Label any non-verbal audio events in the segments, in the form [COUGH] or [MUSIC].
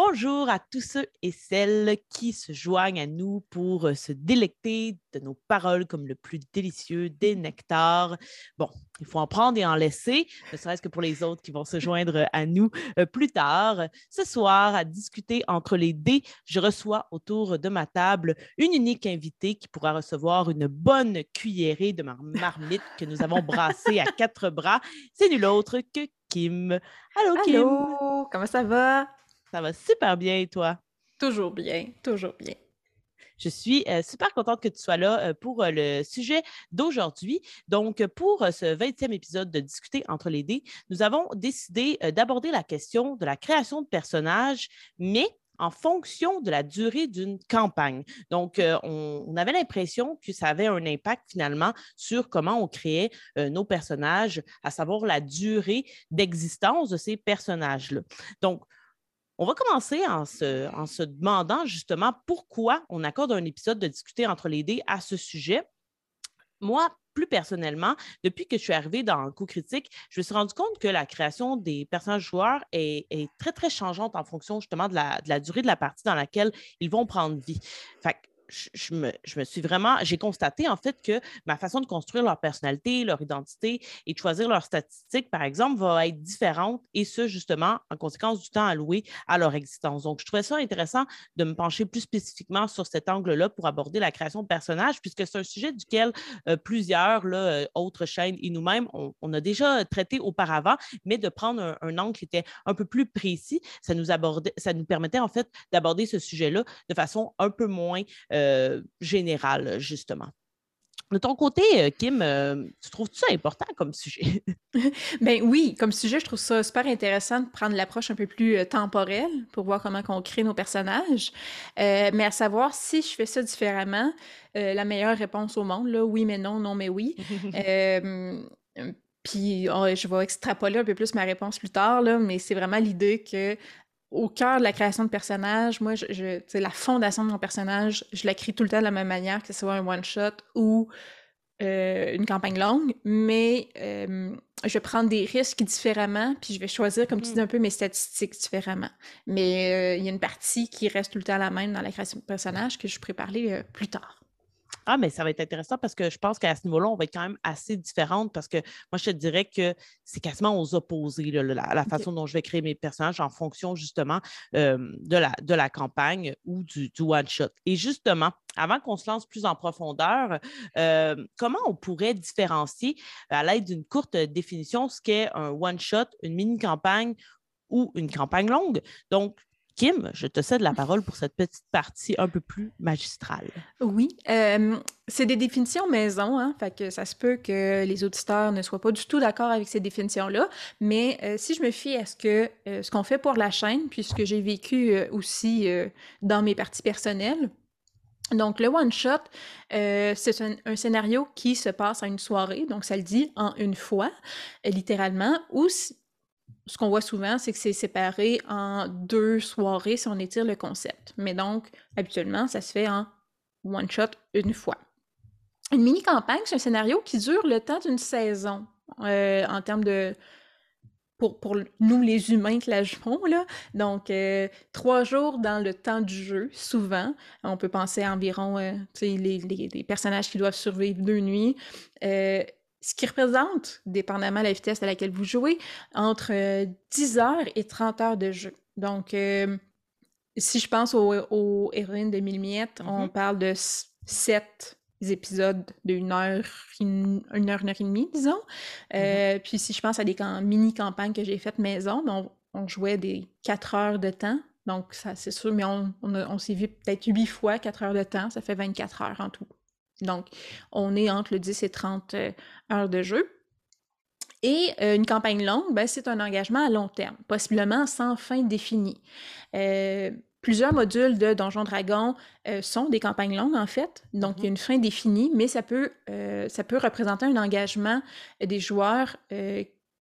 Bonjour à tous ceux et celles qui se joignent à nous pour euh, se délecter de nos paroles comme le plus délicieux des nectars. Bon, il faut en prendre et en laisser, ne serait-ce que pour les autres qui vont se joindre à nous euh, plus tard. Ce soir, à discuter entre les dés, je reçois autour de ma table une unique invitée qui pourra recevoir une bonne cuillerée de ma marmite que nous avons brassée à quatre bras. C'est nul autre que Kim. Allô, Kim. Allô, comment ça va? Ça va super bien et toi? Toujours bien, toujours bien. Je suis euh, super contente que tu sois là euh, pour euh, le sujet d'aujourd'hui. Donc, pour ce 20e épisode de Discuter entre les dés, nous avons décidé d'aborder la question de la création de personnages, mais en fonction de la durée d'une campagne. Donc, on, on, avait l'impression que ça avait un impact finalement sur comment on créait nos personnages, à savoir la durée d'existence de ces personnages-là. Donc, on va commencer en se, demandant justement pourquoi on accorde un épisode de discuter entre les dés à ce sujet. Moi, plus personnellement, depuis que je suis arrivée dans coup critique, je me suis rendu compte que la création des personnages joueurs est, très, très changeante en fonction justement de la, durée de la partie dans laquelle ils vont prendre vie. Je, me, suis vraiment, j'ai constaté en fait que ma façon de construire leur personnalité, leur identité et de choisir leurs statistiques, par exemple, va être différente et ce, justement, en conséquence du temps alloué à leur existence. Donc, je trouvais ça intéressant de me pencher plus spécifiquement sur cet angle-là pour aborder la création de personnages, puisque c'est un sujet duquel euh, plusieurs là, euh, autres chaînes et nous-mêmes, on, a déjà traité auparavant, mais de prendre un, angle qui était un peu plus précis, ça nous, abordait, ça nous permettait en fait d'aborder ce sujet-là de façon un peu moins euh, euh, général justement. De ton côté, euh, Kim, euh, tu trouves ça important comme sujet? [LAUGHS] ben oui, comme sujet, je trouve ça super intéressant de prendre l'approche un peu plus temporelle pour voir comment on crée nos personnages. mais à savoir si je fais ça différemment, la meilleure réponse au monde, là, oui mais non, non mais oui. [LAUGHS] Puis oh, je vais extrapoler un peu plus ma réponse plus tard, là, mais c'est vraiment l'idée que au cœur de la création de personnages, moi, je, je la fondation de mon personnage, je la crée tout le temps de la même manière, que ce soit un one-shot ou euh, une campagne longue, mais euh, je vais prendre des risques différemment, puis je vais choisir, comme tu dis, mm. un peu mes statistiques différemment. Mais euh, il y a une partie qui reste tout le temps la même dans la création de personnage que je pourrais parler plus tard. Ah, mais ça va être intéressant parce que je pense qu'à ce niveau-là, on va être quand même assez différente parce que moi, je te dirais que c'est quasiment aux opposés, la, façon dont je vais créer mes personnages en fonction justement de, la, de la campagne ou du, one-shot. Et justement, avant qu'on se lance plus en profondeur, comment on pourrait différencier à l'aide d'une courte définition ce qu'est un one-shot, une mini-campagne ou une campagne longue? Donc, Kim, je te cède la parole pour cette petite partie un peu plus magistrale. Oui, euh, c'est des définitions maison, hein, fait que ça se peut que les auditeurs ne soient pas du tout d'accord avec ces définitions-là, mais euh, si je me fie à ce que euh, ce qu'on fait pour la chaîne, puis ce que j'ai vécu aussi dans mes parties personnelles, donc, le one-shot, c'est un, scénario qui se passe à une soirée, donc ça le dit en une fois, littéralement, ou ce qu'on voit souvent, c'est que c'est séparé en deux soirées si on étire le concept. Mais donc, habituellement, ça se fait en one shot une fois. Une mini-campagne, c'est un scénario qui dure le temps d'une saison euh, en termes de. Pour, pour, nous, les humains qui la jouons, là. Donc, euh, trois jours dans le temps du jeu, souvent. On peut penser à environ euh, les, les, les, personnages qui doivent survivre deux nuits ce qui représente, dépendamment de la vitesse à laquelle vous jouez, entre 10 euh, heures et 30 heures de jeu. Donc, euh, si je pense aux, héroïnes de Milmiette, on mm-hmm. parle de 7 épisodes d'une heure, une, heure, une heure et demie, disons. Euh, mm-hmm. Puis si je pense à des mini-campagnes que j'ai faites maison, ben, on, jouait des 4 heures de temps. Donc, ça, c'est sûr, mais on, on s'est vu peut-être 8 fois 4 heures de temps. Ça fait 24 heures en tout. Donc, on est entre le 10 et 30 euh, heures de jeu. Et euh, une campagne longue, ben, c'est un engagement à long terme, possiblement sans fin définie. Euh, plusieurs modules de Donjon Dragon sont des campagnes longues, en fait. Donc, il y a mm-hmm. une fin définie, mais ça peut, ça peut représenter un engagement des joueurs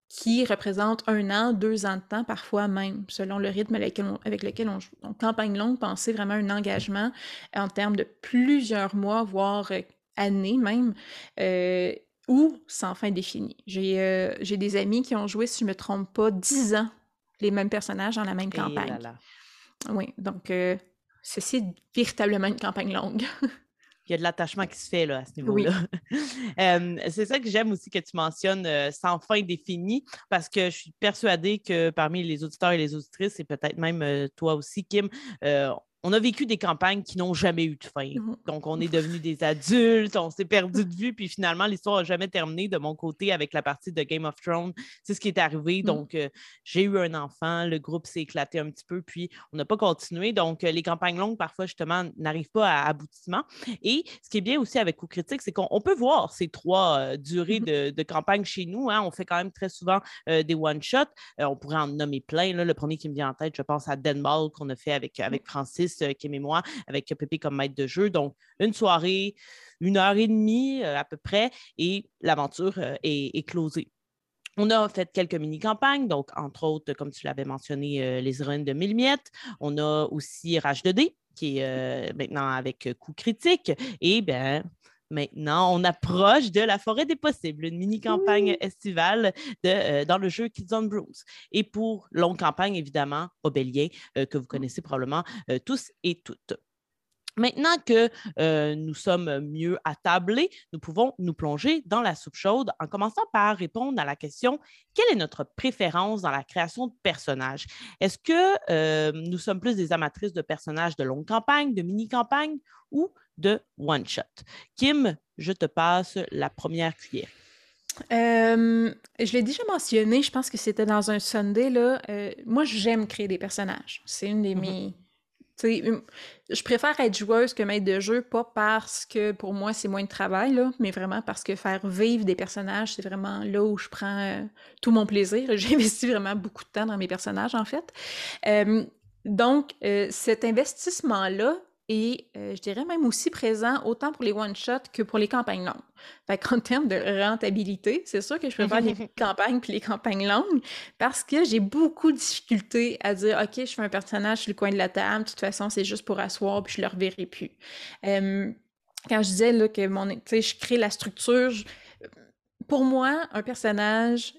qui représente un an, deux ans de temps, parfois même, selon le rythme avec lequel on, joue. Donc, campagne longue, pensez vraiment à un engagement en termes de plusieurs mois, voire euh, années même, euh, ou sans fin définie. Euh, j'ai des amis qui ont joué, si je ne me trompe pas, dix ans les mêmes personnages dans la même campagne. Oui, donc ceci est véritablement une campagne longue. [LAUGHS] il y a de l'attachement qui se fait là, à ce niveau-là. [LAUGHS] c'est ça que j'aime aussi que tu mentionnes sans fin défini, parce que je suis persuadée que parmi les auditeurs et les auditrices, et peut-être même toi aussi, Kim, on a vécu des campagnes qui n'ont jamais eu de fin. Mmh Donc, on est devenus des adultes, on s'est perdu de vue, puis finalement, l'histoire n'a jamais terminé de mon côté avec la partie de Game of Thrones. C'est ce qui est arrivé. Mmh. Donc, euh, j'ai eu un enfant, le groupe s'est éclaté un petit peu, puis on n'a pas continué. Donc, euh, les campagnes longues, parfois, justement, n'arrivent pas à aboutissement. Et ce qui est bien aussi avec Coup Critique, c'est qu'on peut voir ces trois euh, durées mmh de, campagne chez nous. Hein. On fait quand même très souvent des one-shots. on pourrait en nommer plein. Le premier qui me vient en tête, je pense à Denball qu'on a fait avec, avec Francis euh, Kim et moi, avec Pépé comme maître de jeu. Donc, une soirée, une heure et demie euh, à peu près, et l'aventure euh, est, closée. On a fait quelques mini-campagnes, donc entre autres, comme tu l'avais mentionné, les héroïnes de mille miettes. On a aussi Rage 2D, qui est maintenant avec coup critique. Et bien, Maintenant, on approche de la forêt des possibles, une mini-campagne estivale de, dans le jeu Kids on Brooms. Et pour longue campagne, évidemment, Obélien, que vous connaissez probablement tous et toutes. Maintenant que nous sommes mieux attablés, nous pouvons nous plonger dans la soupe chaude en commençant par répondre à la question quelle est notre préférence dans la création de personnages? Est-ce que nous sommes plus des amatrices de personnages de longue campagne, de mini-campagne ou de one-shot? Kim, je te passe la première cuillère. je l'ai déjà mentionné, je pense que c'était dans un Sunday. Là. moi, j'aime créer des personnages. C'est une des mm-hmm. mes Hum, je préfère être joueuse que maître de jeu, pas parce que pour moi c'est moins de travail, mais vraiment parce que faire vivre des personnages, c'est vraiment là où je prends euh, tout mon plaisir. [LAUGHS] J'investis vraiment beaucoup de temps dans mes personnages, en fait. donc, euh, cet investissement-là, et euh, je dirais même aussi présent autant pour les one-shots que pour les campagnes longues. Fait qu'en [LAUGHS] termes de rentabilité, c'est sûr que je préfère les [LAUGHS] campagnes puis les campagnes longues parce que j'ai beaucoup de difficultés à dire OK, je fais un personnage sur le coin de la table, de toute façon, c'est juste pour asseoir puis je le reverrai plus. quand je disais là, que mon, je crée la structure, pour moi, un personnage,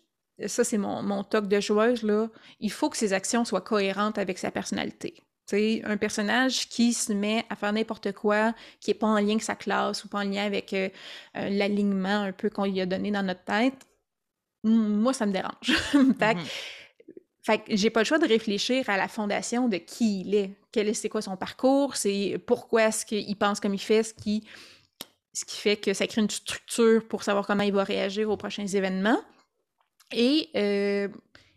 ça c'est mon, mon toc de joueuse, là, il faut que ses actions soient cohérentes avec sa personnalité un personnage qui se met à faire n'importe quoi, qui n'est pas en lien avec sa classe ou pas en lien avec euh, euh, l'alignement un peu qu'on lui a donné dans notre tête, moi, ça me dérange. [LAUGHS] fait, que j'ai pas le choix de réfléchir à la fondation de qui il est. Quel est, c'est quoi son parcours, c'est pourquoi est-ce qu'il pense comme il fait, ce qui, ce qui fait que ça crée une structure pour savoir comment il va réagir aux prochains événements. Et, euh,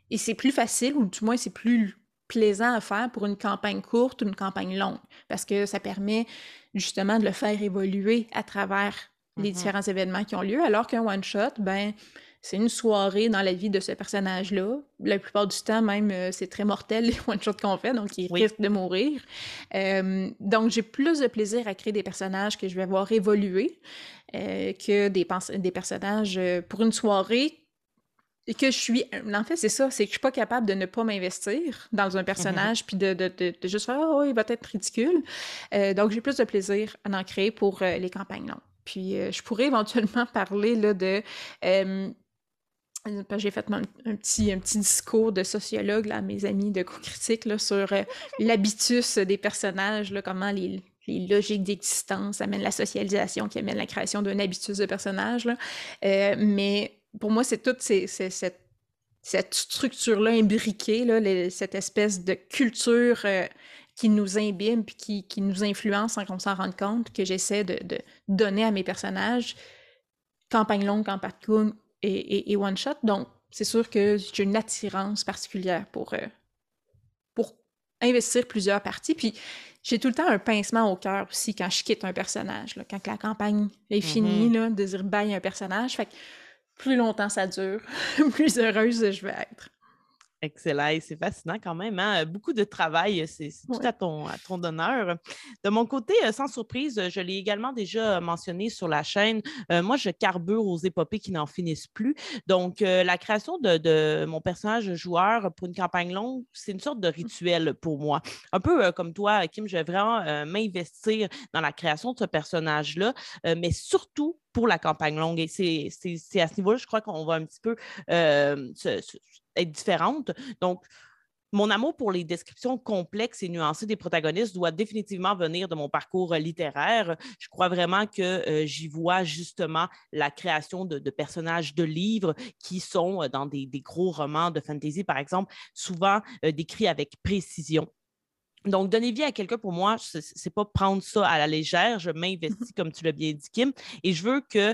et c'est plus facile, ou du moins c'est plus plaisant à faire pour une campagne courte ou une campagne longue, parce que ça permet justement de le faire évoluer à travers les mm-hmm. différents événements qui ont lieu, alors qu'un one-shot, ben, c'est une soirée dans la vie de ce personnage-là. La plupart du temps, même, euh, c'est très mortel [LAUGHS] les one-shots qu'on fait, donc il risque de mourir. Euh, donc, j'ai plus de plaisir à créer des personnages que je vais voir évoluer euh, que des, des personnages pour une soirée et que je suis. En fait, c'est ça, c'est que je suis pas capable de ne pas m'investir dans un personnage, mm-hmm. puis de, de, de, juste faire Oh, il va être ridicule. Euh, donc, j'ai plus de plaisir à en créer pour euh, les campagnes longues. Puis, euh, je pourrais [LAUGHS] éventuellement parler là, de. j'ai fait un, petit, un petit discours de sociologue là, à mes amis de coup critique là, sur [LAUGHS] l'habitus des personnages, là, comment les, les logiques d'existence amènent la socialisation qui amène la création d'un habitus de personnage. Là. mais pour moi, c'est toute cette, structure-là imbriquée, cette espèce de culture euh, qui nous imbibe puis qui, nous influence sans qu'on s'en rende compte, que j'essaie de, donner à mes personnages, campagne longue, campagne courte et, one-shot. Donc, c'est sûr que j'ai une attirance particulière pour, euh, pour investir plusieurs parties. Puis, j'ai tout le temps un pincement au cœur aussi quand je quitte un personnage, quand la campagne est finie, mm-hmm. là, de dire bye à un personnage. Fait que plus longtemps ça dure, [LAUGHS] plus heureuse je vais être. Excellent, c'est fascinant quand même. Hein? Beaucoup de travail, c'est tout à ton, à ton honneur. De mon côté, euh, sans surprise, je l'ai également déjà mentionné sur la chaîne. Euh, moi, je carbure aux épopées qui n'en finissent plus. Donc, euh, la création de, mon personnage joueur pour une campagne longue, c'est une sorte de rituel pour moi. Un peu comme toi, Kim, je vais vraiment m'investir dans la création de ce personnage-là, mais surtout pour la campagne longue. Et c'est à ce niveau-là, je crois qu'on va un petit peu être différente. Donc, mon amour pour les descriptions complexes et nuancées des protagonistes doit définitivement venir de mon parcours littéraire. Je crois vraiment que j'y vois justement la création de, personnages de livres qui sont dans des, gros romans de fantasy, par exemple, souvent décrits avec précision. Donc, donner vie à quelqu'un, pour moi, ce n'est pas prendre ça à la légère. Je m'investis, [LAUGHS] comme tu l'as bien dit, Kim, et je veux que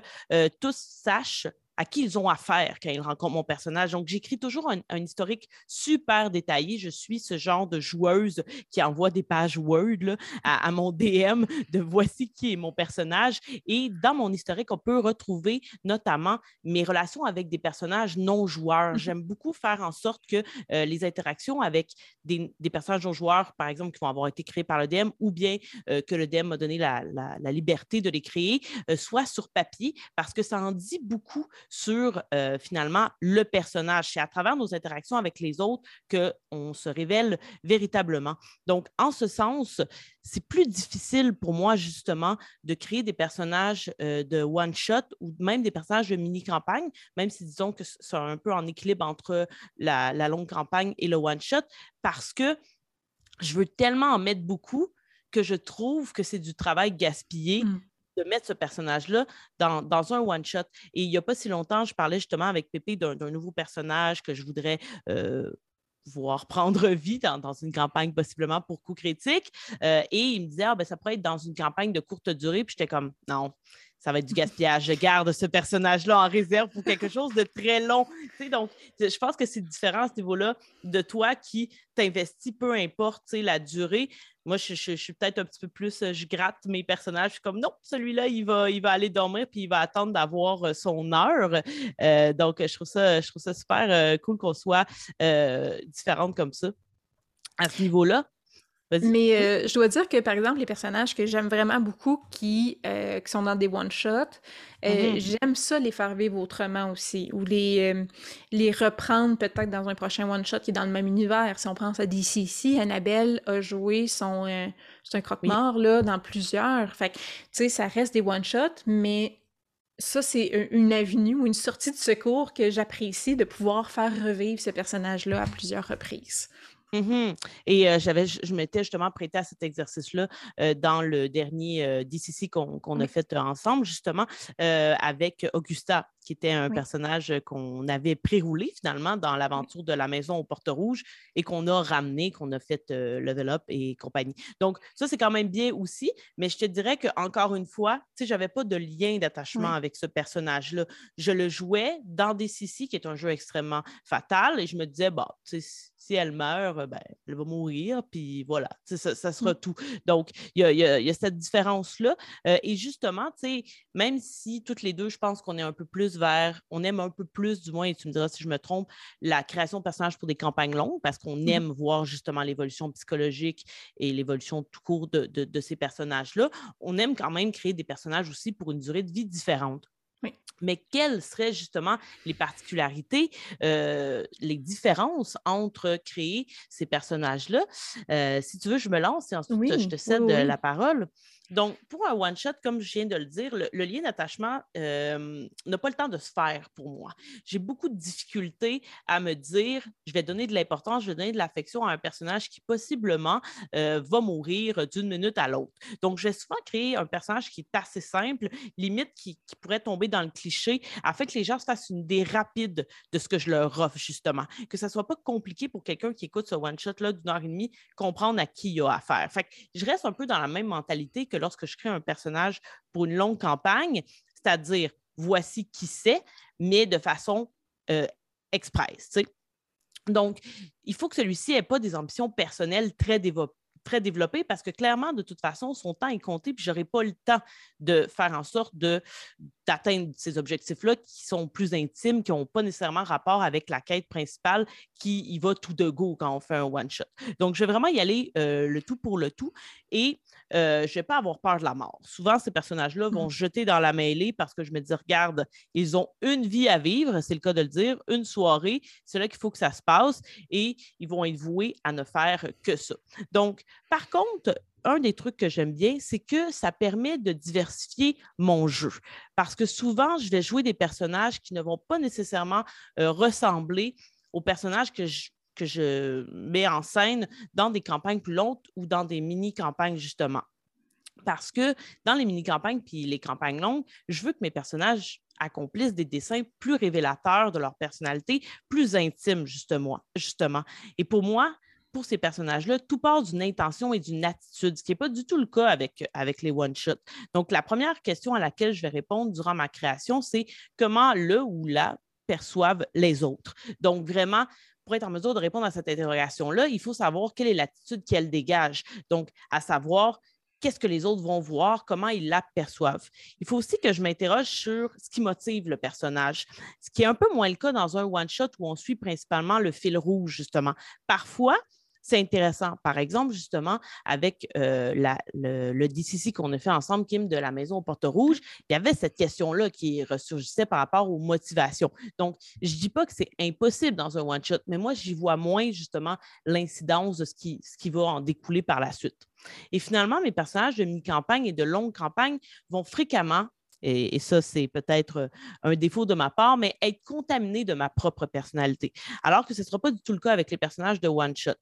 tous sachent à qui ils ont affaire quand ils rencontrent mon personnage. Donc, j'écris toujours un, historique super détaillé. Je suis ce genre de joueuse qui envoie des pages Word à, mon DM de voici qui est mon personnage. Et dans mon historique, on peut retrouver notamment mes relations avec des personnages non joueurs. Mmh J'aime beaucoup faire en sorte que euh, les interactions avec des, personnages non joueurs, par exemple, qui vont avoir été créés par le DM ou bien euh, que le DM m'a donné la, liberté de les créer, euh, soient sur papier parce que ça en dit beaucoup sur euh, finalement le personnage. C'est à travers nos interactions avec les autres qu'on se révèle véritablement. Donc, en ce sens, c'est plus difficile pour moi justement de créer des personnages euh, de one-shot ou même des personnages de mini-campagne, même si disons que c'est un peu en équilibre entre la, longue campagne et le one-shot, parce que je veux tellement en mettre beaucoup que je trouve que c'est du travail gaspillé mmh de mettre ce personnage-là dans, un one-shot. Et il n'y a pas si longtemps, je parlais justement avec Pépé d'un nouveau personnage que je voudrais euh, voir prendre [LAUGHS] vie dans, une campagne possiblement pour coup critique. Euh, et il me disait, ah, ben, ça pourrait être dans une campagne de courte durée. Puis j'étais comme, non, ça va être du gaspillage. Je garde ce personnage-là en réserve pour quelque chose de très long. donc, je pense que c'est différent à ce niveau-là de toi qui t'investis, peu importe la durée. Moi, je, suis peut-être un petit peu plus, euh, je gratte mes personnages. Je suis comme, non, celui-là, il va, il va aller dormir puis il va attendre d'avoir euh, son heure. Euh, donc, je trouve ça, je trouve ça super cool qu'on soit différente comme ça à ce niveau-là. Mais euh, je dois dire que, par exemple, les personnages que j'aime vraiment beaucoup qui, euh, qui sont dans des one-shots, euh, mm-hmm. j'aime ça les faire vivre autrement aussi, ou les, les reprendre peut-être dans un prochain one-shot qui est dans le même univers. Si on pense à DCC, Annabelle a joué son... c'est un croque-mort, là, dans plusieurs. Fait tu sais, ça reste des one-shots, mais ça, c'est une avenue ou une sortie de secours que j'apprécie de pouvoir faire revivre ce personnage-là à plusieurs reprises. Mmh Et j'avais, je, m'étais justement prêté à cet exercice-là dans le dernier DCC qu'on a fait ensemble, justement, avec Augusta, qui était un personnage qu'on avait pré-roulé finalement dans l'aventure de la maison aux portes rouges et qu'on a ramené, qu'on a fait level up et compagnie. Donc, ça, c'est quand même bien aussi, mais je te dirais qu'encore une fois, tu sais, j'avais pas de lien d'attachement avec ce personnage-là. Je le jouais dans DCC, qui est un jeu extrêmement fatal, et je me disais, bon, tu sais, si elle meurt, ben, elle va mourir, puis voilà, ça, ça, sera mmh. tout. Donc, il y a, cette différence-là. et justement, même si toutes les deux, je pense qu'on est un peu plus vers, on aime un peu plus, du moins, et tu me diras si je me trompe, la création de personnages pour des campagnes longues, parce qu'on mmh aime voir justement l'évolution psychologique et l'évolution tout court de, ces personnages-là. On aime quand même créer des personnages aussi pour une durée de vie différente. Mais quelles seraient justement les particularités, euh, les différences entre créer ces personnages-là? Euh, si tu veux, je me lance et ensuite je te cède la parole. Donc, pour un one-shot, comme je viens de le dire, le, lien d'attachement euh, n'a pas le temps de se faire pour moi. J'ai beaucoup de difficultés à me dire, je vais donner de l'importance, je vais donner de l'affection à un personnage qui possiblement euh, va mourir d'une minute à l'autre. Donc, je vais souvent créer un personnage qui est assez simple, limite qui, pourrait tomber dans le cliché, afin que les gens se fassent une idée rapide de ce que je leur offre, justement. Que ça ne soit pas compliqué pour quelqu'un qui écoute ce one-shot-là d'une heure et demie, comprendre à qui il a affaire. Fait que je reste un peu dans la même mentalité que lorsque je crée un personnage pour une longue campagne, c'est-à-dire voici qui c'est, mais de façon euh, express. Donc, il faut que celui-ci n'ait pas des ambitions personnelles très développées très parce que clairement, de toute façon, son temps est compté, puis je n'aurai pas le temps de faire en sorte d'atteindre ces objectifs-là qui sont plus intimes, qui n'ont pas nécessairement rapport avec la quête principale qui y va tout de go quand on fait un one-shot. Donc, je vais vraiment y aller euh, le tout pour le tout et euh, je ne vais pas avoir peur de la mort. Souvent, ces personnages-là vont mmh. jeter dans la mêlée parce que je me dis, regarde, ils ont une vie à vivre, c'est le cas de le dire, une soirée, c'est là qu'il faut que ça se passe et ils vont être voués à ne faire que ça. Donc, par contre, un des trucs que j'aime bien, c'est que ça permet de diversifier mon jeu. Parce que souvent, je vais jouer des personnages qui ne vont pas nécessairement euh, ressembler aux personnages que je, que je mets en scène dans des campagnes plus longues ou dans des mini-campagnes, justement. Parce que dans les mini-campagnes puis les campagnes longues, je veux que mes personnages accomplissent des dessins plus révélateurs de leur personnalité, plus intimes, justement. justement. Et pour moi, pour ces personnages-là, tout part d'une intention et d'une attitude, ce qui n'est pas du tout le cas avec, avec les one-shots. Donc, la première question à laquelle je vais répondre durant ma création, c'est comment le ou la perçoivent les autres? Donc, vraiment, pour être en mesure de répondre à cette interrogation-là, il faut savoir quelle est l'attitude qu'elle dégage. Donc, à savoir, qu'est-ce que les autres vont voir, comment ils la perçoivent. Il faut aussi que je m'interroge sur ce qui motive le personnage, ce qui est un peu moins le cas dans un one-shot où on suit principalement le fil rouge, justement. Parfois, c'est intéressant. Par exemple, justement, avec euh, le, DCC qu'on a fait ensemble, Kim, de la maison aux portes rouges, il y avait cette question-là qui ressurgissait par rapport aux motivations. Donc, je ne dis pas que c'est impossible dans un one-shot, mais moi, j'y vois moins, justement, l'incidence de ce qui, va en découler par la suite. Et finalement, mes personnages de mini-campagne et de longue campagne vont fréquemment et, et, ça, c'est peut-être un défaut de ma part, mais être contaminé de ma propre personnalité. Alors que ce ne sera pas du tout le cas avec les personnages de One Shot.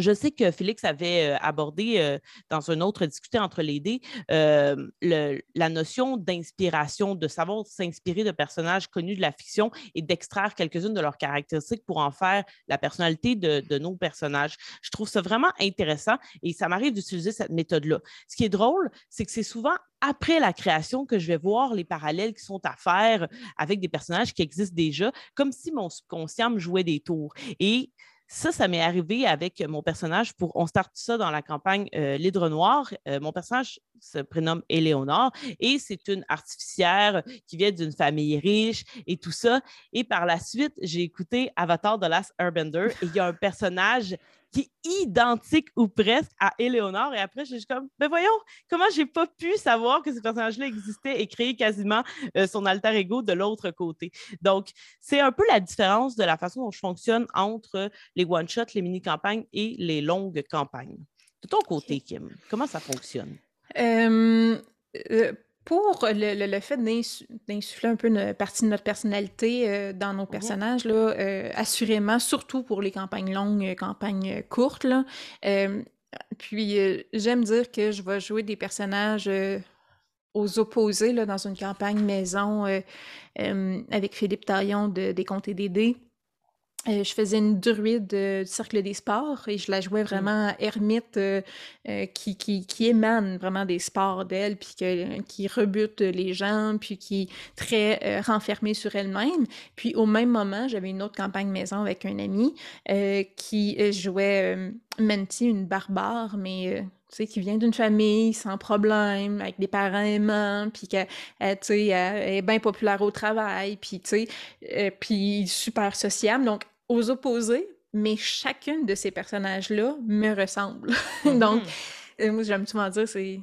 Je sais que Félix avait abordé dans un autre discuté entre les dés la notion d'inspiration, de savoir s'inspirer de personnages connus de la fiction et d'extraire quelques-unes de leurs caractéristiques pour en faire la personnalité de, de, nos personnages. Je trouve ça vraiment intéressant et ça m'arrive d'utiliser cette méthode-là. Ce qui est drôle, c'est que c'est souvent après la création que je vais voir les parallèles qui sont à faire avec des personnages qui existent déjà, comme si mon subconscient me jouait des tours. Et ça, ça m'est arrivé avec mon personnage pour On start ça dans la campagne euh, L'Hydre Noir. Euh, mon personnage se prénomme Éléonore et c'est une artificière qui vient d'une famille riche et tout ça. Et par la suite, j'ai écouté Avatar de Last Airbender et il y a un [LAUGHS] personnage qui est identique ou presque à Éléonore. Et après, je suis comme, ben voyons, comment j'ai pas pu savoir que ce personnage-là existait et créer quasiment euh, son alter ego de l'autre côté. Donc, c'est un peu la différence de la façon dont je fonctionne entre les one-shots, les mini-campagnes et les longues campagnes. De ton côté, Kim, comment ça fonctionne? Euh, euh, pour le, fait d'insuffler un peu une partie de notre personnalité euh, dans nos mmh personnages, là, euh, assurément, surtout pour les campagnes longues, euh, campagnes courtes, là, puis j'aime dire que je vais jouer des personnages aux opposés là, dans une campagne maison avec Philippe Taillon de, des Comtés des Dés. Euh, je faisais une druide euh, du Cercle des Sports et je la jouais vraiment ermite euh, qui, qui, qui, émane vraiment des sports d'elle, puis qui rebute les gens, puis qui est très renfermée sur elle-même. Puis au même moment, j'avais une autre campagne maison avec un ami qui jouait Menti, une barbare, mais tu sais, qui vient d'une famille sans problème, avec des parents aimants, puis qu'elle est bien populaire au travail, puis tu sais, puis super sociable. Donc, aux opposés, mais chacune de ces personnages-là me ressemble. [LAUGHS] Donc, mm-hmm. euh, moi, j'aime souvent dire, c'est.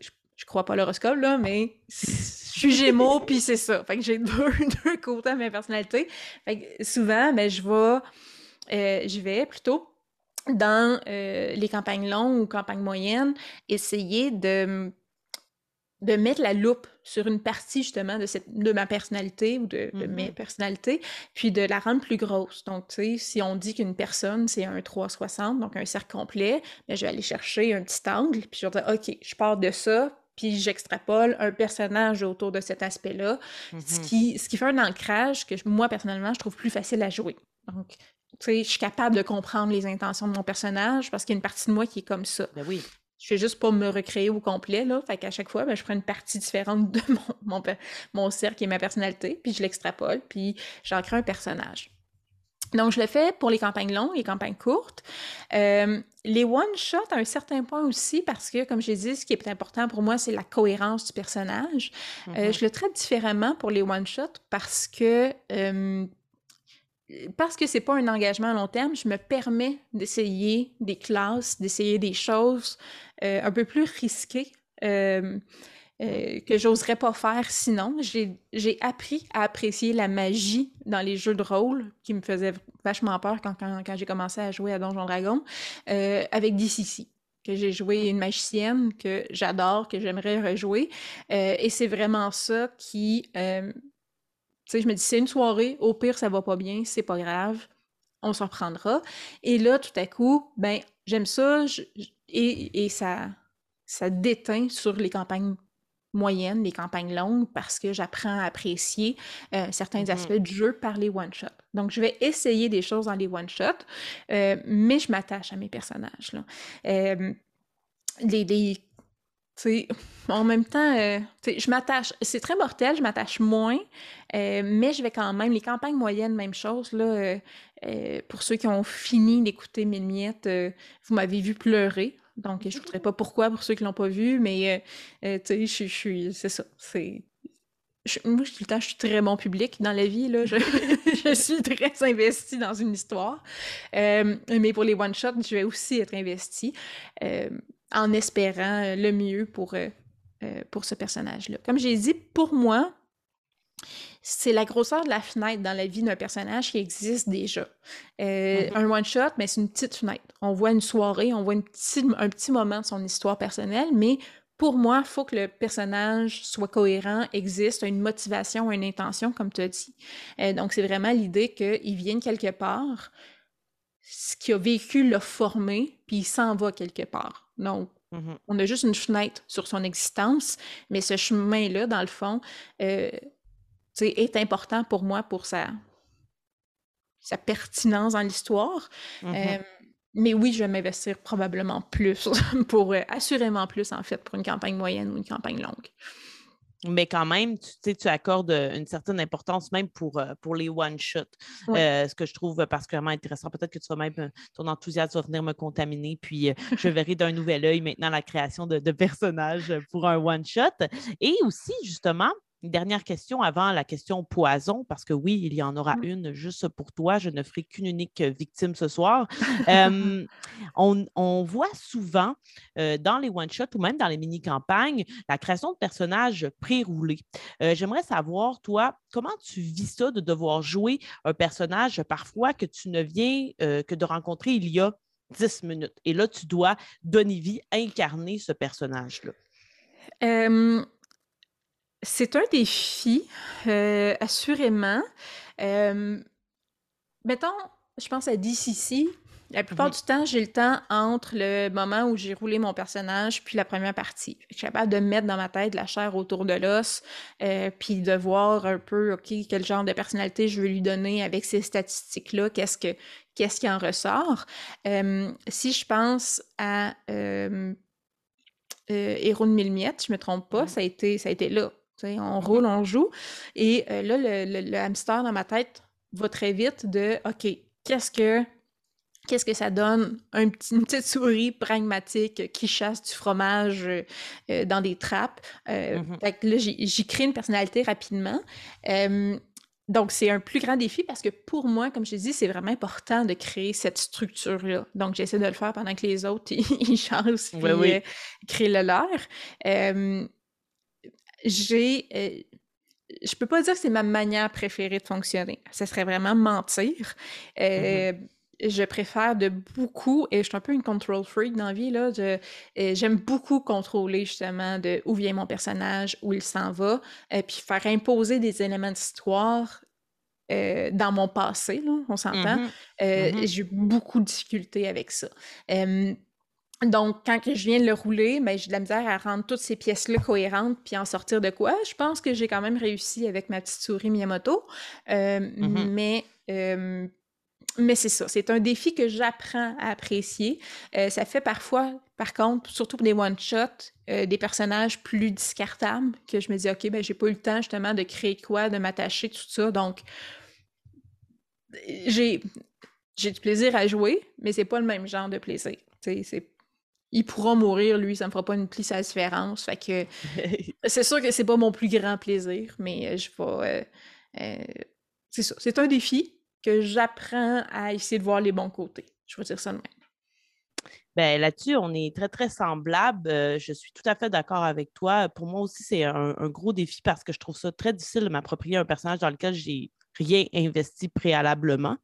Je, crois pas l'horoscope, là, mais je suis Gémeaux, [LAUGHS] puis c'est ça. Fait que j'ai [LAUGHS] deux, deux côtés à ma personnalité. Fait que souvent, ben, je vais. Euh, je vais plutôt dans euh, les campagnes longues ou campagnes moyennes, essayer de de mettre la loupe sur une partie justement de, cette, de ma personnalité ou de, mes mm-hmm. personnalités, puis de la rendre plus grosse. Donc, tu sais, si on dit qu'une personne, c'est un 360, donc un cercle complet, bien, je vais aller chercher un petit angle, puis je vais dire, OK, je pars de ça, puis j'extrapole un personnage autour de cet aspect-là, ce, mm-hmm. qui, ce qui fait un ancrage que moi, personnellement, je trouve plus facile à jouer. Donc, tu sais, je suis capable de comprendre les intentions de mon personnage parce qu'il y a une partie de moi qui est comme ça. Ben oui je fais juste pas me recréer au complet, là. Fait qu'à chaque fois, ben, je prends une partie différente de mon, mon, cercle et ma personnalité, puis je l'extrapole, puis j'en crée un personnage. Donc, je le fais pour les campagnes longues, les campagnes courtes. Euh, les one-shots, à un certain point aussi, parce que, comme j'ai dit, ce qui est important pour moi, c'est la cohérence du personnage. Euh, mm-hmm. je le traite différemment pour les one-shots parce que euh, parce que c'est pas un engagement à long terme, je me permets d'essayer des classes, d'essayer des choses euh, un peu plus risquées euh, euh, que j'oserais pas faire sinon. J'ai appris à apprécier la magie dans les jeux de rôle qui me faisait vachement peur quand, quand, j'ai commencé à jouer à Donjon Dragon avec DCC que j'ai joué une magicienne que j'adore, que j'aimerais rejouer. et c'est vraiment ça qui sais, je me dis, c'est une soirée, au pire, ça va pas bien, c'est pas grave. on s'en reprendra. Et là, tout à coup, ben, j'aime ça, et, ça, ça déteint sur les campagnes moyennes, les campagnes longues, parce que j'apprends à apprécier euh, certains mm-hmm. aspects du jeu par les one-shots. Donc, je vais essayer des choses dans les one-shots, euh, mais je m'attache à mes personnages. Là. Euh, les, en même temps, je m'attache. C'est très mortel, je m'attache moins, mais je vais quand même. Les campagnes moyennes, même chose. Là, pour ceux qui ont fini d'écouter Mille Miettes, vous m'avez vu pleurer. Donc, je ne voudrais pas pourquoi pour ceux qui ne l'ont pas vu, mais euh, euh, tu sais, je suis. C'est ça. C'est. moi, je, le temps, je suis très bon public dans la vie. Là. [LAUGHS] Je, suis très investie dans une histoire. Euh, mais pour les one-shots, je vais aussi être investie en espérant le mieux pour, pour ce personnage-là. Comme j'ai dit, pour moi, c'est la grosseur de la fenêtre dans la vie d'un personnage qui existe déjà. Euh, mm-hmm. Un one-shot, mais c'est une petite fenêtre. On voit une soirée, on voit un petit moment de son histoire personnelle, mais pour moi, il faut que le personnage soit cohérent, existe, a une motivation, une intention, comme tu as dit. Euh, donc, c'est vraiment l'idée qu'il vienne quelque part, ce qu'il a vécu l'a formé, puis il s'en va quelque part. Donc, mm-hmm. on a juste une fenêtre sur son existence, mais ce chemin-là, dans le fond, euh, est important pour moi pour sa, sa pertinence dans l'histoire. Mm-hmm. Euh, mais oui, je vais m'investir probablement plus [LAUGHS] pour, euh, assurément plus en fait, pour une campagne moyenne ou une campagne longue. Mais quand même, tu, tu accordes euh, une certaine importance même pour, pour les one-shots, ce que je trouve particulièrement intéressant. Peut-être que tu vas même, ton enthousiasme va venir me contaminer, puis je [LAUGHS] verrai d'un nouvel œil maintenant la création de, de personnages pour un one-shot. Et aussi, justement, dernière question avant la question poison, parce que oui, il y en aura mmh. une juste pour toi. Je ne ferai qu'une unique victime ce soir. [LAUGHS] on, voit souvent dans les one-shots ou même dans les mini-campagnes la création de personnages pré-roulés. J'aimerais savoir, toi, comment tu vis ça de devoir jouer un personnage parfois que tu ne viens que de rencontrer il y a 10 minutes? Et là, tu dois, donner vie, incarner ce personnage-là. C'est un défi, euh, assurément. Euh, mettons, je pense à DCC. La plupart du temps, j'ai le temps entre le moment où j'ai roulé mon personnage puis la première partie. Je suis capable de mettre dans ma tête la chair autour de l'os, euh, puis de voir un peu, OK, quel genre de personnalité je veux lui donner avec ces statistiques-là, qu'est-ce, que, qu'est-ce qui en ressort. si je pense à Héros de mille miettes, je me trompe pas, ça a été, ça a été là on roule, on joue. Et euh, là, le, hamster dans ma tête va très vite de OK, qu'est-ce que qu'est-ce que ça donne? Un petit, une petite souris pragmatique qui chasse du fromage euh, dans des trappes. Euh, mm-hmm. là, j'y crée une personnalité rapidement. donc, c'est un plus grand défi parce que pour moi, comme je dis, c'est vraiment important de créer cette structure-là. Donc, j'essaie de le faire pendant que les autres, [LAUGHS] ils, chassent et créent le leur j'ai. Euh, je peux pas dire que c'est ma manière préférée de fonctionner. Ce serait vraiment mentir. Euh. Je préfère de beaucoup, et je suis un peu une control freak dans la vie, là. Euh, j'aime beaucoup contrôler justement de où vient mon personnage, où il s'en va, et puis faire imposer des éléments d'histoire dans mon passé, là, on s'entend. Mm-hmm. Mm-hmm. J'ai beaucoup de difficultés avec ça. Donc, quand je viens de le rouler, ben, j'ai de la misère à rendre toutes ces pièces-là cohérentes puis en sortir de quoi. Je pense que j'ai quand même réussi avec ma petite souris Miyamoto. Euh, mm-hmm. Mais, euh, mais c'est ça. C'est un défi que j'apprends à apprécier. Euh, ça fait parfois, par contre, surtout pour des one-shots, des personnages plus discartables que je me dis, OK, ben, j'ai pas eu le temps justement de créer quoi, de m'attacher, tout ça. Donc, j'ai. J'ai du plaisir à jouer, mais c'est pas le même genre de plaisir. C'est il pourra mourir, lui, ça me fera pas une pli sa différence. Fait que [LAUGHS] c'est sûr que c'est pas mon plus grand plaisir, mais euh, je vais. Euh, euh, c'est ça. C'est un défi que j'apprends à essayer de voir les bons côtés. Je veux dire ça de même. Ben, là-dessus, on est très, très semblables. je suis tout à fait d'accord avec toi. Pour moi aussi, c'est un, gros défi parce que je trouve ça très difficile de m'approprier un personnage dans lequel j'ai rien investi préalablement.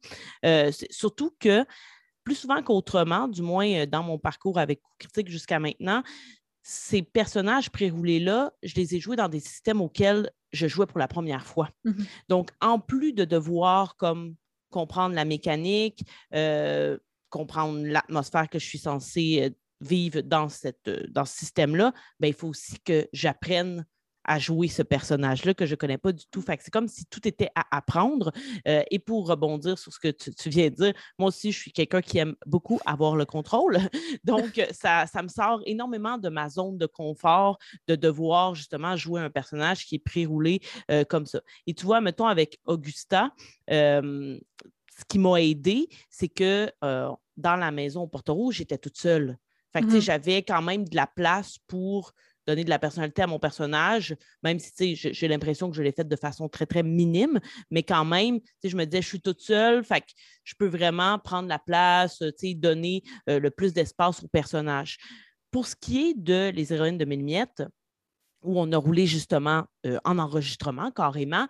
surtout que plus souvent qu'autrement, du moins euh, dans mon parcours avec Critique jusqu'à maintenant, ces personnages pré-roulés-là, je les ai joués dans des systèmes auxquels je jouais pour la première fois. Mmh Donc, en plus de devoir comme comprendre la mécanique, euh, comprendre l'atmosphère que je suis censée vivre dans, cette, dans ce système-là, ben, il faut aussi que j'apprenne à jouer ce personnage-là que je ne connais pas du tout. c'est comme si tout était à apprendre. Euh, et pour rebondir sur ce que tu, viens de dire, moi aussi, je suis quelqu'un qui aime beaucoup avoir le contrôle. [LAUGHS] Donc, ça, ça, me sort énormément de ma zone de confort de devoir justement jouer un personnage qui est pré-roulé euh, comme ça. Et tu vois, mettons avec Augusta, euh, ce qui m'a aidé, c'est que dans la maison au Porto-Rouge, j'étais toute seule. Fait que, mmh j'avais quand même de la place pour donner de la personnalité à mon personnage, même si j'ai l'impression que je l'ai fait de façon très, très minime, mais quand même, je me disais, je suis toute seule, fait que je peux vraiment prendre la place, donner euh, le plus d'espace au personnage. Pour ce qui est de Les héroïnes de Mélimiette, où on a roulé justement euh, en enregistrement carrément,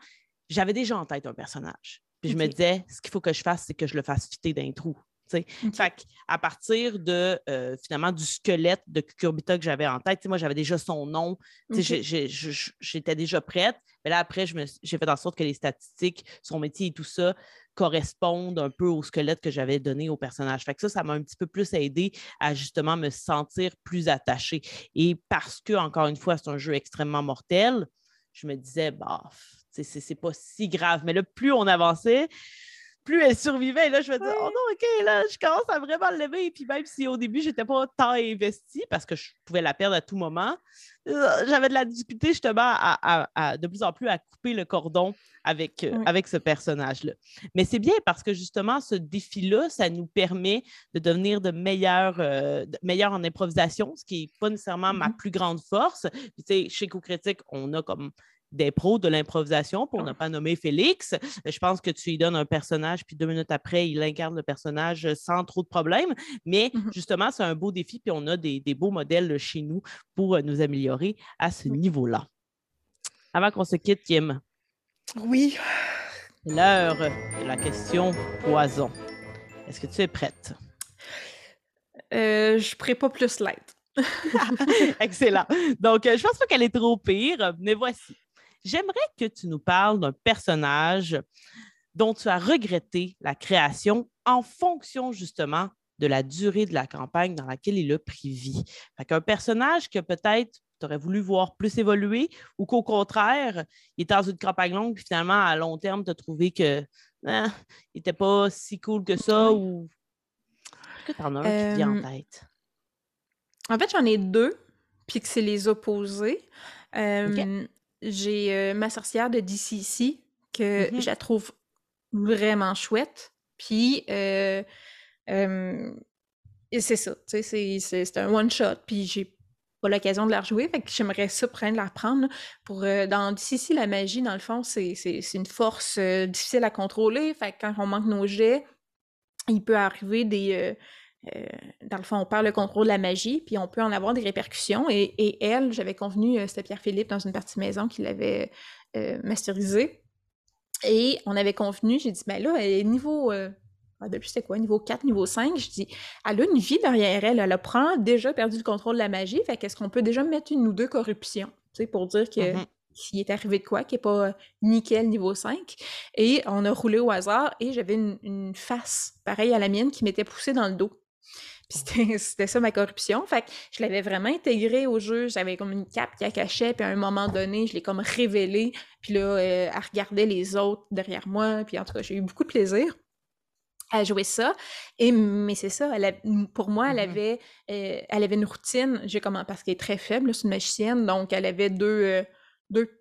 j'avais déjà en tête un personnage. Puis je me disais, ce qu'il faut que je fasse, c'est que je le fasse fitter d'un trou. Fait à partir de euh, finalement du squelette de Cucurbita que j'avais en tête, moi j'avais déjà son nom, j'étais déjà prête. Mais là, après, j'ai fait en sorte que les statistiques, son métier et tout ça correspondent un peu au squelette que j'avais donné au personnage. Fait que ça, ça m'a un petit peu plus aidé à justement me sentir plus attachée. Et parce que, encore une fois, c'est un jeu extrêmement mortel, je me disais, bah, c'est pas si grave. Mais là, plus on avançait, plus elle survivait. Et là, je me disais, oh non, OK, là, je commence à vraiment l'aimer. Et puis même si au début, je n'étais pas tant investie parce que je pouvais la perdre à tout moment, euh, j'avais de la difficulté justement à, de plus en plus à couper le cordon avec, euh, avec ce personnage-là. Mais c'est bien parce que justement, ce défi-là, ça nous permet de devenir de meilleurs, euh, meilleurs en improvisation, ce qui n'est pas nécessairement ma mm-hmm. plus grande force. Puis, tu sais, chez Co-Critique, on a comme des pros de l'improvisation, pour ne pas nommer Félix. Je pense que tu lui donnes un personnage, puis deux minutes après, il incarne le personnage sans trop de problèmes. Mais mmh justement, c'est un beau défi, puis on a des, beaux modèles chez nous pour euh, nous améliorer à ce niveau-là. Avant qu'on se quitte, Kim. Oui. L'heure de la question poison. Est-ce que tu es prête? Euh, je ne pas plus light. [LAUGHS] Excellent. Donc, euh, je pense pas qu'elle est trop pire, mais voici. J'aimerais que tu nous parles d'un personnage dont tu as regretté la création en fonction justement de la durée de la campagne dans laquelle il a pris vie. Fait qu'un personnage que peut-être tu aurais voulu voir plus évoluer ou qu'au contraire, il est dans une campagne longue puis finalement, à long terme, tu as trouvé que hein, il n'était pas si cool que ça ou. Est-ce que tu en as un qui vient en euh, tête? En fait, j'en ai deux, puis que c'est les opposés. Euh, j'ai euh, ma sorcière de DCC que mmh je la trouve vraiment chouette. Puis, euh, c'est ça, tu sais, c'est un one-shot. Puis, j'ai pas l'occasion de la rejouer, fait que j'aimerais ça prendre la reprendre. Pour, euh, dans DCC, la magie, dans le fond, c'est une force difficile à contrôler. Fait que quand on manque nos jets, il peut arriver des euh, dans le fond, on perd le contrôle de la magie, puis on peut en avoir des répercussions. Et, elle, j'avais convenu, euh, c'était Pierre-Philippe dans une partie maison qui l'avait euh, masterisé. Et on avait convenu, j'ai dit, ben là, elle est niveau. Ah, depuis c'était quoi, niveau 4, niveau 5, je dis, elle a une vie derrière elle, elle a déjà perdu le contrôle de la magie, fait qu'est-ce qu'on peut déjà mettre une ou deux corruptions, tu sais, pour dire que mm-hmm. est arrivé de quoi, qui n'est pas nickel niveau 5. Et on a roulé au hasard et j'avais une, une, face pareille à la mienne qui m'était poussée dans le dos. Puis [LAUGHS] c'était ça ma corruption. Fait que je l'avais vraiment intégré au jeu. J'avais comme une cape qui la cachait. Puis à un moment donné, je l'ai comme révélée. Puis là, euh, elle regardait les autres derrière moi. Puis en tout cas, j'ai eu beaucoup de plaisir à jouer ça. Et, mais c'est ça, elle pour moi, elle mmh avait, euh, elle avait une routine. J'ai comment parce qu'elle est très faible, c'est une magicienne. Donc, elle avait deux, euh, deux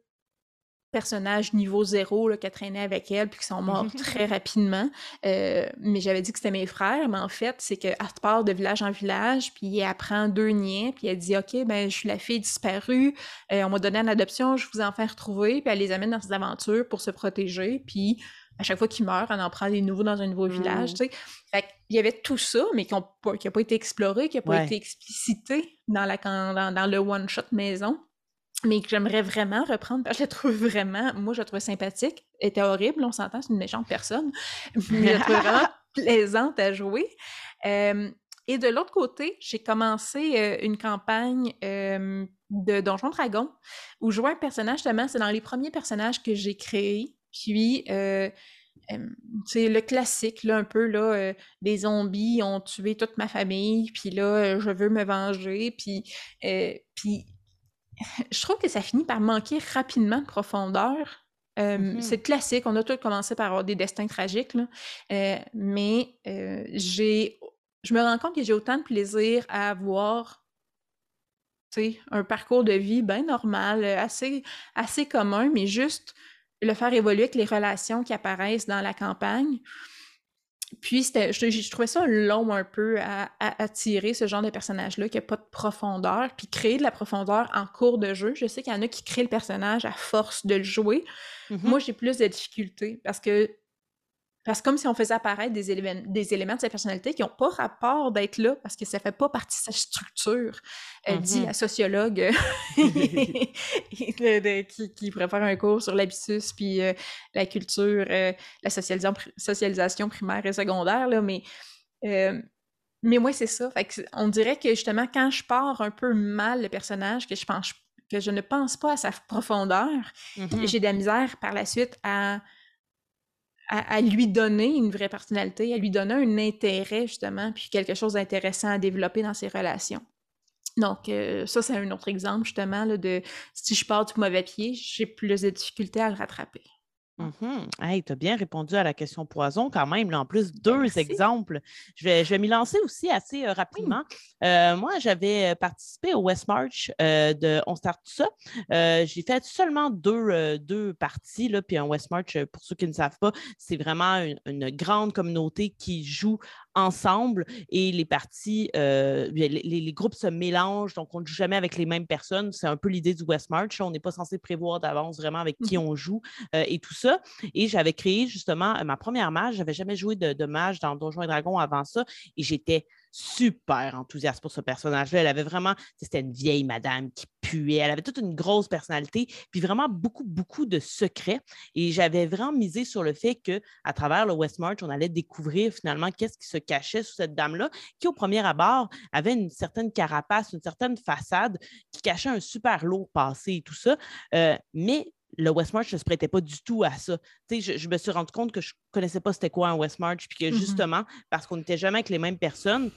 personnages niveau zéro là, qui a traîné avec elle puis qui sont morts [LAUGHS] très rapidement. Euh, mais j'avais dit que c'était mes frères, mais en fait, c'est qu'elle part de village en village, puis elle apprend deux niais, puis elle dit OK, ben je suis la fille disparue, euh, on m'a donné en adoption, je vous en fais retrouver, puis elle les amène dans ses aventures pour se protéger, puis à chaque fois qu'ils meurent, elle en prend des nouveaux dans un nouveau village, mmh. tu sais. Fait il y avait tout ça, mais qui n'a pas, été exploré, qui n'a pas été explicité dans, la, dans, dans le one-shot maison mais que j'aimerais vraiment reprendre parce que je la trouve vraiment, moi je la trouve sympathique. Elle était horrible, on s'entend, c'est une méchante personne, [LAUGHS] mais je la trouve vraiment [LAUGHS] plaisante à jouer. et de l'autre côté, j'ai commencé euh, une campagne de Donjon Dragon où jouer un personnage, justement, c'est dans les premiers personnages que j'ai créés. Puis, c'est le classique, là, un peu, là, des zombies ont tué toute ma famille, puis là, je veux me venger, puis, puis je trouve que ça finit par manquer rapidement de profondeur. Mm-hmm. C'est classique, on a tous commencé par avoir des destins tragiques, là, mais j'ai, je me rends compte que j'ai autant de plaisir à avoir un parcours de vie bien normal, assez, assez commun, mais juste le faire évoluer avec les relations qui apparaissent dans la campagne. Puis, je, je, trouvais ça long un peu à, attirer ce genre de personnage-là qui n'a pas de profondeur, puis créer de la profondeur en cours de jeu. Je sais qu'il y en a qui créent le personnage à force de le jouer. Mm-hmm. Moi, j'ai plus de difficultés parce que parce que comme si on faisait apparaître des, éléments, des éléments de sa personnalité qui n'ont pas rapport d'être là parce que ça ne fait pas partie de sa structure, Elle dit mm-hmm. la sociologue [LAUGHS] qui, qui, pourrait faire un cours sur l'habitus puis euh, la culture, euh, la socialisation, socialisation, primaire et secondaire. Là, mais, euh, mais moi, c'est ça. on dirait que justement, quand je pars un peu mal le personnage, que je pense que je ne pense pas à sa profondeur, mm-hmm. j'ai de la misère par la suite à à, lui donner une vraie personnalité, à lui donner un intérêt, justement, puis quelque chose d'intéressant à développer dans ses relations. Donc, euh, ça, c'est un autre exemple, justement, là, de si je pars du mauvais pied, j'ai plus de difficultés à le rattraper. Mmh tu as bien répondu à la question poison quand même. en plus, ben, deux exemples. Je vais, je vais m'y lancer aussi assez rapidement. moi, j'avais participé au West March de On Start Tout ça. J'ai fait seulement deux, deux parties. Là, puis un West March, pour ceux qui ne savent pas, c'est vraiment une, grande communauté qui joue ensemble et les parties, les, groupes se mélangent, donc on ne joue jamais avec les mêmes personnes. C'est un peu l'idée du West March. On n'est pas censé prévoir d'avance vraiment avec qui mmh on joue et tout ça. Et j'avais créé justement euh, ma première mage. Je n'avais jamais joué de, mage dans Donjons et Dragons avant ça. Et j'étais super enthousiaste pour ce personnage-là. Elle avait vraiment, c'était une vieille madame qui puait. Elle avait toute une grosse personnalité, puis vraiment beaucoup, beaucoup de secrets. Et j'avais vraiment misé sur le fait que, à travers le West March, on allait découvrir finalement qu'est-ce qui se cachait sous cette dame-là, qui au premier abord avait une certaine carapace, une certaine façade qui cachait un super lourd passé et tout ça. Euh, mais le West March ne se prêtait pas du tout à ça. Je, je, me suis rendu compte que je ne connaissais pas c'était quoi un West March, puis que mm-hmm. justement, parce qu'on n'était jamais avec les mêmes personnes,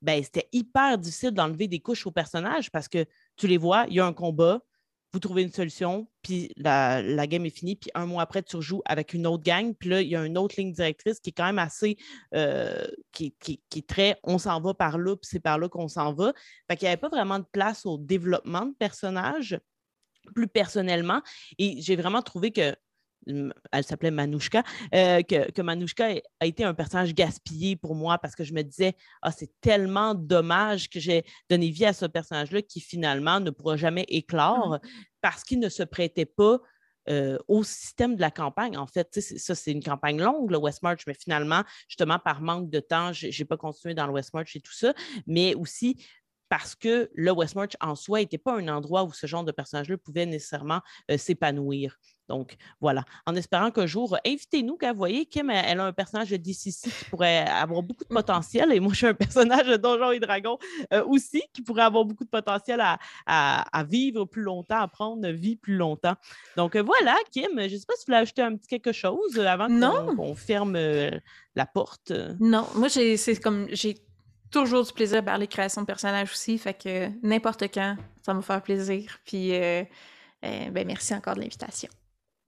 ben, c'était hyper difficile d'enlever des couches aux personnages parce que tu les vois, il y a un combat, vous trouvez une solution, puis la, la, game est finie, puis un mois après, tu rejoues avec une autre gang, puis là, il y a une autre ligne directrice qui est quand même assez, euh, qui, qui, qui, est très, on s'en va par là, puis c'est par là qu'on s'en va. Fait qu'il n'y avait pas vraiment de place au développement de personnages plus personnellement. Et j'ai vraiment trouvé que elle s'appelait Manouchka, euh, que, Manouchka a été un personnage gaspillé pour moi parce que je me disais, ah, c'est tellement dommage que j'ai donné vie à ce personnage-là qui finalement ne pourra jamais éclore parce qu'il ne se prêtait pas euh, au système de la campagne. En fait, ça, c'est une campagne longue, le West March, mais finalement, justement, par manque de temps, je n'ai pas continué dans le West March et tout ça, mais aussi parce que le West March en soi n'était pas un endroit où ce genre de personnage-là pouvait nécessairement euh, s'épanouir. Donc, voilà. En espérant qu'un jour, invitez-nous, car vous voyez, Kim, elle, a un personnage de DCC qui pourrait avoir beaucoup de potentiel. Et moi, je suis un personnage de Donjons et Dragons euh, aussi qui pourrait avoir beaucoup de potentiel à, vivre plus longtemps, à prendre vie plus longtemps. Donc, euh, voilà, Kim, je ne sais pas si vous voulez ajouter un petit quelque chose avant qu'on ferme la porte. Non, moi, c'est comme j'ai toujours du plaisir par les créations de personnages aussi. Fait que n'importe quand, ça va me faire plaisir. Puis, euh, euh, ben, merci encore de l'invitation.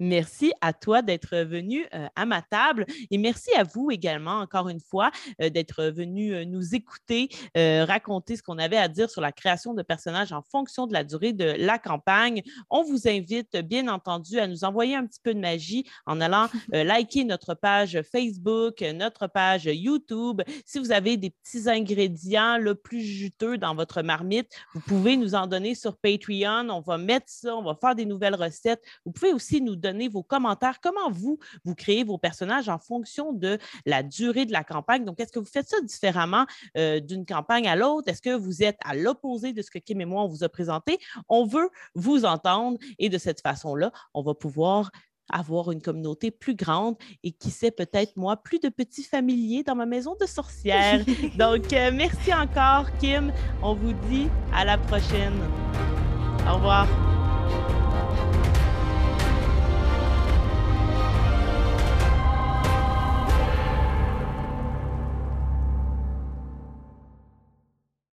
Merci à toi d'être venu euh, à ma table et merci à vous également, encore une fois, euh, d'être venu euh, nous écouter, raconter ce qu'on avait à dire sur la création de personnages en fonction de la durée de la campagne. On vous invite, bien entendu, à nous envoyer un petit peu de magie en allant [LAUGHS] liker notre page Facebook, notre page YouTube. Si vous avez des petits ingrédients le plus juteux dans votre marmite, vous pouvez nous en donner sur Patreon. On va mettre ça, on va faire des nouvelles recettes. Vous pouvez aussi nous donner vos commentaires. Comment vous, vous créez vos personnages en fonction de la durée de la campagne? Donc, est-ce que vous faites ça différemment euh, d'une campagne à l'autre? Est-ce que vous êtes à l'opposé de ce que Kim et moi, on vous a présenté? On veut vous entendre et de cette façon-là, on va pouvoir avoir une communauté plus grande et qui sait peut-être moi plus de petits familiers dans ma maison de sorcière. [LAUGHS] Donc euh, merci encore Kim. On vous dit à la prochaine. Au revoir.